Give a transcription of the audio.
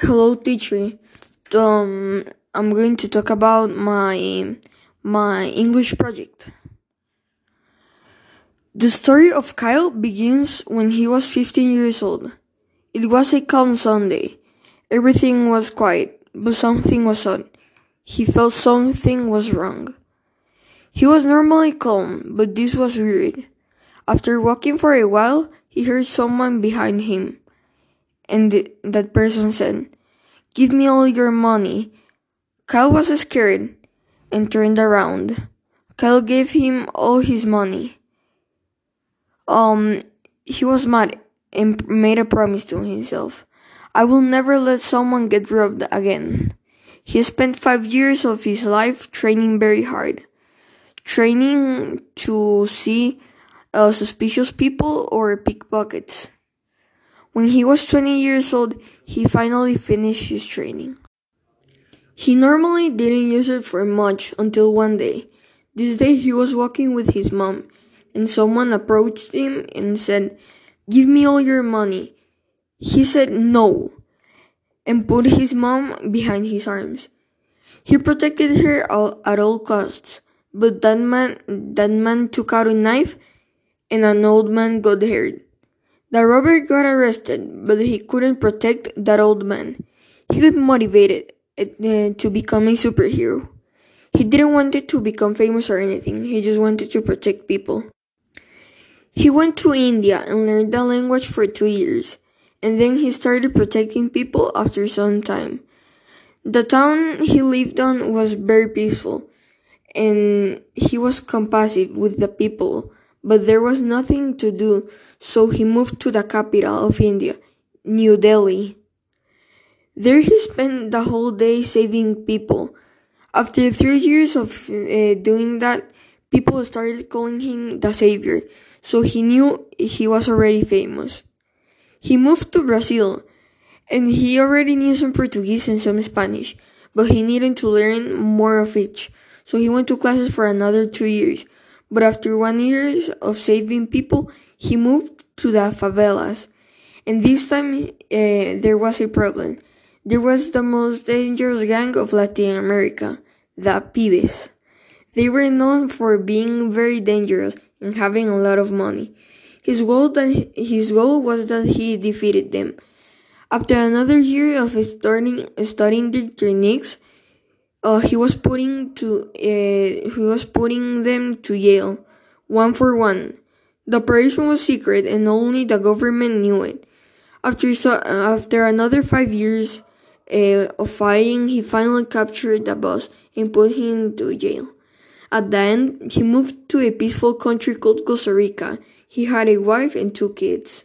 Hello, teacher. Um, I'm going to talk about my my English project. The story of Kyle begins when he was 15 years old. It was a calm Sunday. Everything was quiet, but something was odd. He felt something was wrong. He was normally calm, but this was weird. After walking for a while, he heard someone behind him and th- that person said, Give me all your money. Kyle was scared and turned around. Kyle gave him all his money. Um, he was mad and made a promise to himself. I will never let someone get robbed again. He spent five years of his life training very hard. Training to see uh, suspicious people or pickpockets. When he was 20 years old, he finally finished his training. He normally didn't use it for much until one day. This day he was walking with his mom, and someone approached him and said, Give me all your money. He said no, and put his mom behind his arms. He protected her at all costs, but that man, that man took out a knife, and an old man got hurt. The robber got arrested, but he couldn't protect that old man. He got motivated uh, to become a superhero. He didn't want it to become famous or anything, he just wanted to protect people. He went to India and learned the language for two years, and then he started protecting people after some time. The town he lived on was very peaceful, and he was compassive with the people but there was nothing to do, so he moved to the capital of India, New Delhi. There he spent the whole day saving people. After three years of uh, doing that, people started calling him the savior, so he knew he was already famous. He moved to Brazil, and he already knew some Portuguese and some Spanish, but he needed to learn more of each, so he went to classes for another two years but after one year of saving people, he moved to the favelas. And this time uh, there was a problem. There was the most dangerous gang of Latin America, the Pibes. They were known for being very dangerous and having a lot of money. His goal, that, his goal was that he defeated them. After another year of studying, studying the techniques, he was putting to uh, he was putting them to jail, one for one. The operation was secret, and only the government knew it. After so, after another five years uh, of fighting, he finally captured the boss and put him to jail. At the end, he moved to a peaceful country called Costa Rica. He had a wife and two kids.